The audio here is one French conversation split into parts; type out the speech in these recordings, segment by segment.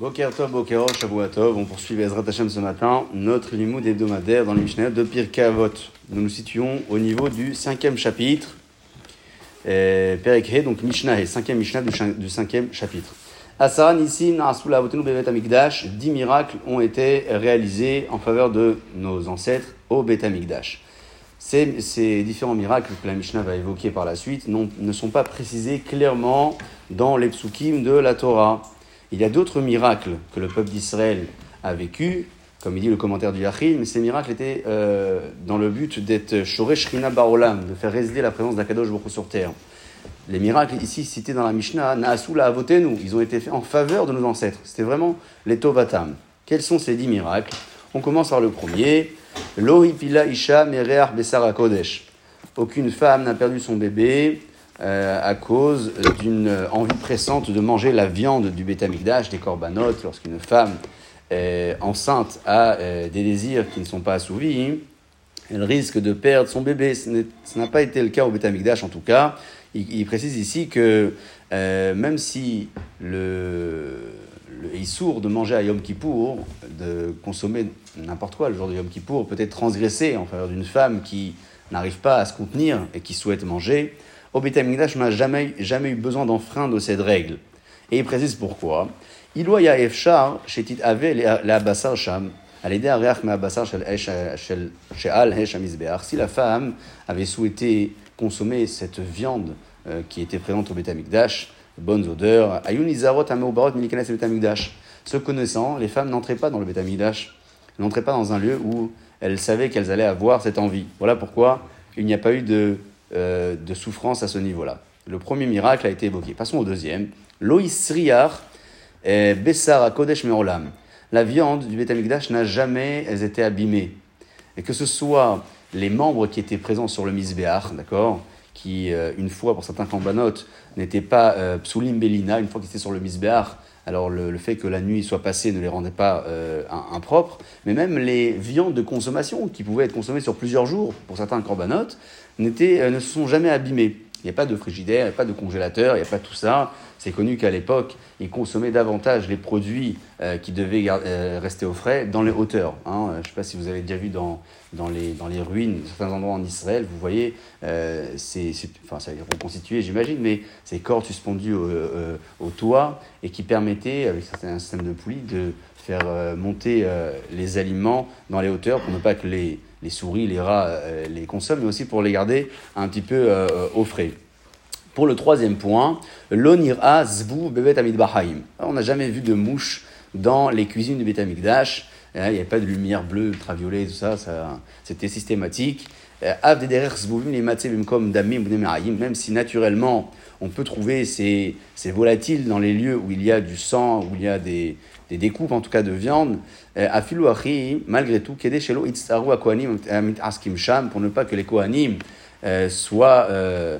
Boker Tov, Boker Shavuatov, on poursuit Ezrat Hashem ce matin, notre limoud hebdomadaire dans le Mishnah de Pirkei Avot. Nous nous situons au niveau du cinquième chapitre, euh, Perek donc Mishnah, cinquième Mishnah du, cinquième chapitre. Asara Nissim Naasula Avotenu Bevet Amikdash, dix miracles ont été réalisés en faveur de nos ancêtres au Bet Amikdash. Ces, ces, différents miracles que la Mishnah va évoquer par la suite ne sont pas précisés clairement dans les psukim de la Torah. Il y a d'autres miracles que le peuple d'Israël a vécu, comme il dit le commentaire du Yachid, mais ces miracles étaient euh, dans le but d'être Shoresh Rina Barolam, de faire résider la présence d'Akadosh Baruch sur terre. Les miracles ici cités dans la Mishnah, Naasula nous, ils ont été faits en faveur de nos ancêtres. C'était vraiment les Tovatam. Quels sont ces dix miracles? On commence par le premier. Lohipila Isha Mereach Besara Kodesh. Aucune femme n'a perdu son bébé euh, à cause d'une envie pressante de manger la viande du bétamigdash, des corbanotes, lorsqu'une femme enceinte a euh, des désirs qui ne sont pas assouvis, elle risque de perdre son bébé. Ce n'a pas été le cas au bétamigdash en tout cas. Il, précise ici que euh, même si le, le Issour de manger à Yom Kippour, de consommer n'importe quoi le jour de Yom Kippour, peut être transgressé en faveur d'une femme qui n'arrive pas à se contenir et qui souhaite manger, au Beth n'a jamais, jamais eu besoin d'enfreindre cette règle. Et il précise pourquoi. Il doit y avoir shetit ave la basar sham, si la femme avait souhaité consommer cette viande euh, qui était présente au Beth bonnes odeurs, se connaissant, les femmes n'entraient pas dans le Beth n'entraient pas dans un lieu où elles savaient qu'elles allaient avoir cette envie. Voilà pourquoi il n'y a pas eu de euh, de souffrance à ce niveau-là. Le premier miracle a été évoqué. Passons au deuxième. Loïsriar Bessar Kodesh Meolam. La viande du Beth n'a jamais été abîmée. Et que ce soit les membres qui étaient présents sur le Misbéach, d'accord, qui, euh, une fois, pour certains kambanotes, n'étaient pas euh, psulim belina, une fois qu'ils étaient sur le Misbéach, alors le, fait que la nuit soit passée ne les rendait pas impropres, mais même les viandes de consommation qui pouvaient être consommées sur plusieurs jours pour certains corbanotes euh, ne se sont jamais abîmés. Il n'y a pas de frigidaire, il n'y a pas de congélateur, il n'y a pas tout ça. C'est connu qu'à l'époque, ils consommaient davantage les produits euh, qui devaient euh, rester au frais dans les hauteurs. Hein. Je ne sais pas si vous avez déjà vu dans, dans, les, dans les ruines, certains endroits en Israël, vous voyez, c'est, enfin, reconstitué, j'imagine, mais ces cordes suspendues au, au, toit et qui permettaient, avec un système de poulies, de faire monter les aliments dans les hauteurs pour ne pas que les les souris, les rats euh, les consomment, mais aussi pour les garder un petit peu euh, au frais. Pour le troisième point, l'onira zbou bebet amid bahaim. On n'a jamais vu de mouche dans les cuisines du Betamikdash. Hein, il n'y avait pas de lumière bleue, ultraviolet, tout ça, ça c'était systématique. Euh, même si naturellement on peut trouver ces, ces volatiles dans les lieux où il y a du sang, où il y a des, des découpes en tout cas de viande, euh, malgré tout, pour ne pas que les Kohanim euh, soient, euh,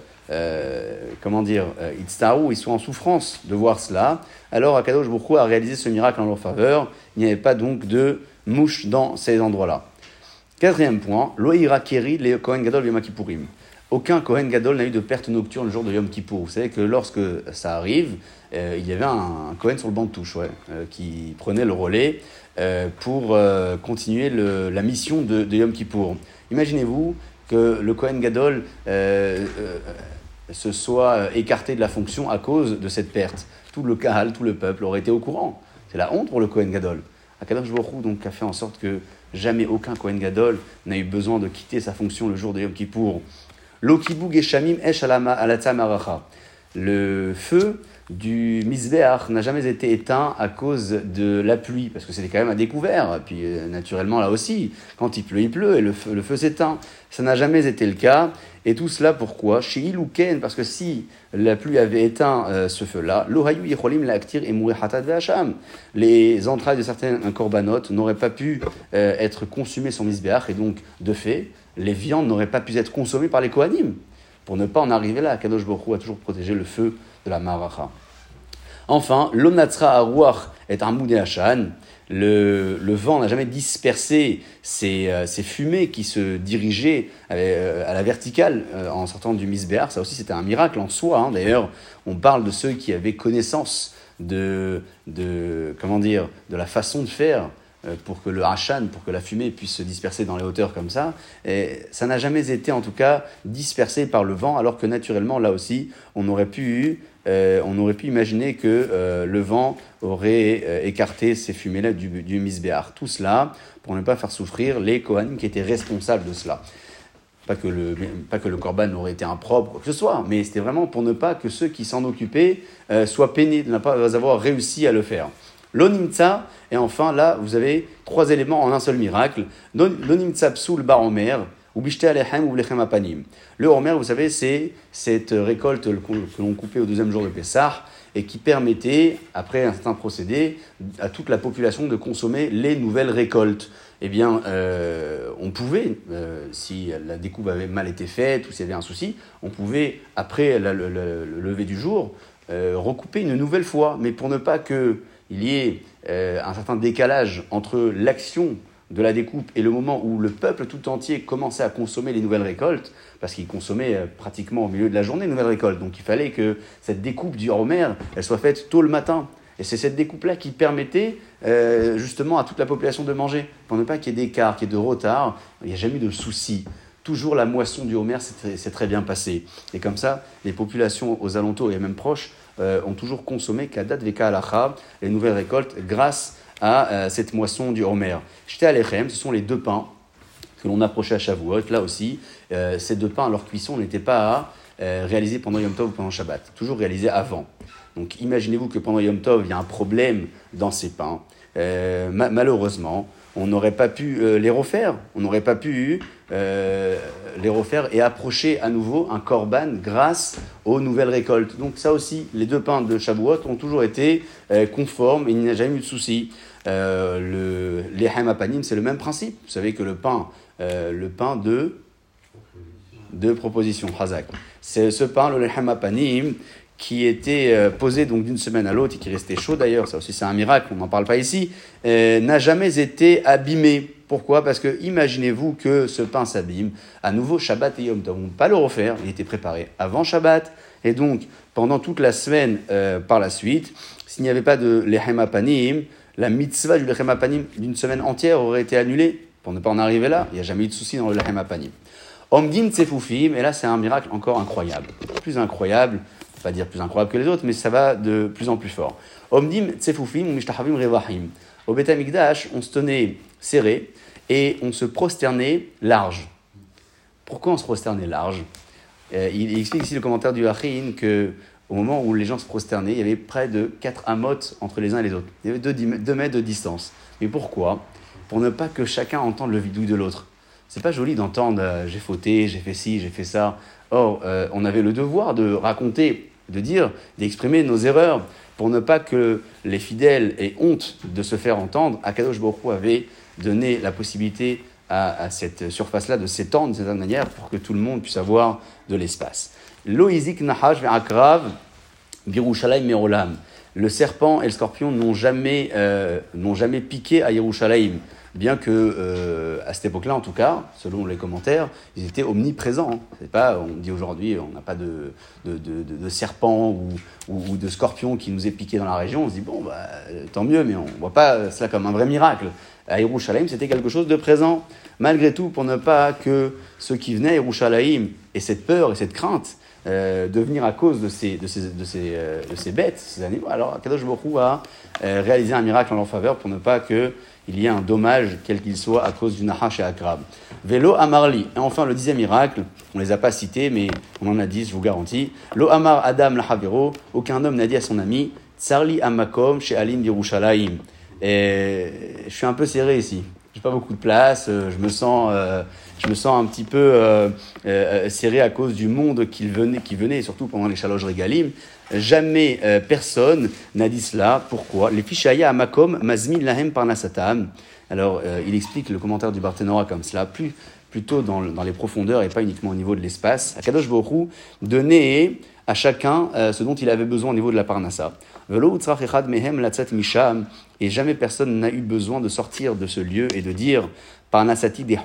comment dire, ils soient en souffrance de voir cela, alors Akadosh Baruch a réalisé ce miracle en leur faveur, il n'y avait pas donc de mouches dans ces endroits-là. Quatrième point, Loïra Keri, les Kohen Gadol Yom Aucun Kohen Gadol n'a eu de perte nocturne le jour de Yom Kippour. Vous savez que lorsque ça arrive, euh, il y avait un, Cohen sur le banc de touche, euh, qui prenait le relais euh, pour continuer la mission de, Yom Kippour. Imaginez-vous que le Cohen Gadol se soit écarté de la fonction à cause de cette perte. Tout le Kahal, tout le peuple aurait été au courant. C'est la honte pour le Cohen Gadol. Akadosh Baruch donc a fait en sorte que jamais aucun Cohen Gadol n'a eu besoin de quitter sa fonction le jour de Yom Kippour. Lokibug et Shamim Esh Le feu du misbéach n'a jamais été éteint à cause de la pluie, parce que c'était quand même à découvert. Puis euh, naturellement, là aussi, quand il pleut, il pleut et le feu, s'éteint. Ça n'a jamais été le cas. Et tout cela pourquoi? Chez Ilouken, parce que si la pluie avait éteint euh, ce feu-là, les entrailles de certains corbanotes n'auraient pas pu euh, être consumées sur misbéach, et donc, de fait, les viandes n'auraient pas pu être consommées par les Kohanim. Pour ne pas en arriver là, Kadosh Baruch a toujours protégé le feu de la Maracha. Enfin, l'Onatsra Arouach est un moudé Le, le vent n'a jamais dispersé ces, euh, ces, fumées qui se dirigeaient euh, à la verticale euh, en sortant du Misbéar. Ça aussi, c'était un miracle en soi. Hein. D'ailleurs, on parle de ceux qui avaient connaissance de, de, comment dire, de la façon de faire euh, pour que le hachan, pour que la fumée puisse se disperser dans les hauteurs comme ça. Et ça n'a jamais été en tout cas dispersé par le vent, alors que naturellement, là aussi, on aurait pu, euh, on aurait pu imaginer que euh, le vent aurait écarté ces fumées-là du, du misbéar. Tout cela pour ne pas faire souffrir les Kohanim qui étaient responsables de cela. Pas que le, pas que le korban aurait été impropre, quoi que ce soit, mais c'était vraiment pour ne pas que ceux qui s'en occupaient soient peinés de ne pas avoir réussi à le faire. L'onimtsa, et enfin là, vous avez trois éléments en un seul miracle. L'onimtsa psoul baromer, ou bishte alechem ou lechem apanim. Le homer, vous savez, c'est cette récolte que l'on coupait au deuxième jour de Pessah et qui permettait, après un certain procédé, à toute la population de consommer les nouvelles récoltes. Eh bien, euh, on pouvait, euh, si la découpe avait mal été faite ou s'il y avait un souci, on pouvait, après le, lever du jour, euh, recouper une nouvelle fois. Mais pour ne pas que il y ait euh, un certain décalage entre l'action de la découpe et le moment où le peuple tout entier commençait à consommer les nouvelles récoltes, parce qu'il consommait euh, pratiquement au milieu de la journée les nouvelles récoltes. Donc il fallait que cette découpe du Homer, elle soit faite tôt le matin. Et c'est cette découpe-là qui permettait euh, justement à toute la population de manger, pour ne pas qu'il y ait d'écart, qu'il y ait de retard. Il n'y a jamais eu de souci. Toujours la moisson du Homer s'est très bien passée. Et comme ça, les populations aux alentours et même proches euh, ont toujours consommé Kadat Veka Alacha, les nouvelles récoltes, grâce à euh, cette moisson du Homer. J'étais Alechem, ce sont les deux pains que l'on approchait à Shavuot. Là aussi, euh, ces deux pains, leur cuisson n'était pas à réaliser pendant Yom Tov ou pendant Shabbat, toujours réalisé avant. Donc imaginez-vous que pendant Yom Tov, il y a un problème dans ces pains. Malheureusement, on n'aurait pas pu euh, les refaire, on n'aurait pas pu euh, les refaire et approcher à nouveau un korban grâce aux nouvelles récoltes. Donc ça aussi, les deux pains de Shavuot ont toujours été euh, conformes et il n'y a jamais eu de souci. le l'Ehem Apanim, c'est le même principe. Vous savez que le pain, le pain de de proposition, Hazak. C'est ce pain, le Lehem Apanim, qui était euh, posé donc d'une semaine à l'autre et qui restait chaud d'ailleurs, ça aussi c'est un miracle, on n'en parle pas ici, euh, n'a jamais été abîmé. Pourquoi? Parce que imaginez-vous que ce pain s'abîme, à nouveau Shabbat et Yom Tov, on ne pas le refaire, il était préparé avant Shabbat, et donc pendant toute la semaine euh, par la suite, s'il n'y avait pas de Lechem Panim, la mitzvah du Lechem Panim d'une semaine entière aurait été annulée, pour ne pas en arriver là, il n'y a jamais eu de souci dans le Lechem Panim. Omdim Tsefufim, et là c'est un miracle encore incroyable, plus incroyable, pas dire plus incroyable que les autres, mais ça va de plus en plus fort. Omdim tsefufim mishtachavim revahim. Au Beth on se tenait serré et on se prosternait large. Pourquoi on se prosternait large? Euh, il, explique ici le commentaire du Hachin que au moment où les gens se prosternaient, il y avait près de 4 amotes entre les uns et les autres. Il y avait 2 mètres de distance. Mais pourquoi? Pour ne pas que chacun entende le vidouille de l'autre. C'est pas joli d'entendre euh, j'ai fauté, j'ai fait ci, j'ai fait ça. Or, euh, on avait le devoir de raconter de dire, d'exprimer nos erreurs, pour ne pas que les fidèles aient honte de se faire entendre. Akadosh Baruch avait donné la possibilité à, cette surface-là de s'étendre de cette manière pour que tout le monde puisse avoir de l'espace. Nahash Akrav Birushalayim Merolam. Le serpent et le scorpion n'ont jamais, euh, jamais piqué à Yerushalayim bien que euh, à cette époque-là, en tout cas, selon les commentaires, ils étaient omniprésents. Hein. C'est pas, on dit aujourd'hui, on n'a pas de, de, de, serpent ou, ou, de scorpion qui nous est piqué dans la région. On se dit bon, bah, tant mieux, mais on ne voit pas cela comme un vrai miracle. À Yerushalayim, c'était quelque chose de présent. Malgré tout, pour ne pas que ceux qui venaient à Yerushalayim aient cette peur et cette crainte euh, de venir à cause de ces, de ces, de ces, euh, de ces bêtes, ces animaux, alors Kadosh Baruch a euh, réalisé un miracle en leur faveur pour ne pas que il y a un dommage, quel qu'il soit, à cause du Nahash et Akrab. Vélo Amarli. Et enfin, le dixième miracle, on ne les a pas cités, mais on en a dit, je vous garantis. Lo Amar Adam Lahavero, aucun homme n'a dit à son ami, Tsarli Amakom chez Alim Yerushalayim. Et je suis un peu serré ici. J'ai pas beaucoup de place, euh, je me sens, euh, je me sens un petit peu euh, serré à cause du monde qui venait, qui venait, surtout pendant les chaloges régalim. Jamais euh, personne n'a dit cela. Pourquoi? Les fichaya amakom mazmin lahem parnasatam. Alors, euh, il explique le commentaire du Barthénora comme cela, plus, plutôt dans, dans, les profondeurs et pas uniquement au niveau de l'espace. Akadosh Borou donnait à chacun euh, ce dont il avait besoin au niveau de la parnassa. Et jamais personne n'a eu besoin de sortir de ce lieu et de dire parnassati des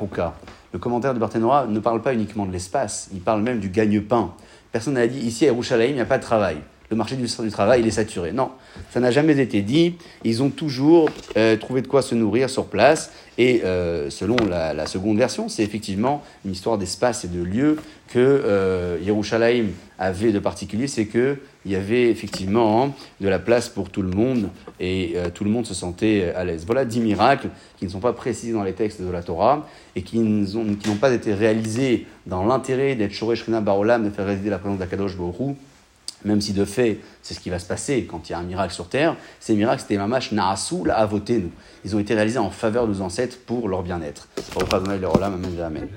Le commentaire du Barthénora ne parle pas uniquement de l'espace, il parle même du gagne-pain. Personne n'a dit ici à Yerushalayim, il n'y a pas de travail. Le marché du, travail il est saturé. Non, ça n'a jamais été dit. Ils ont toujours euh, trouvé de quoi se nourrir sur place. Et euh, selon la, seconde version, c'est effectivement une histoire d'espace et de lieu que euh, Yerushalayim avait de particulier, c'est qu'il y avait effectivement de la place pour tout le monde et euh, tout le monde se sentait à l'aise. Voilà dix miracles qui ne sont pas précisés dans les textes de la Torah et qui n'ont pas été réalisés dans l'intérêt d'être Shoresh Barolam, de faire résider la présence d'Akadosh Borou même si de fait, c'est ce qui va se passer quand il y a un miracle sur terre, ces miracles, c'était Mamash Naasu, la nous. Ils ont été réalisés en faveur de nos ancêtres pour leur bien-être. Amen.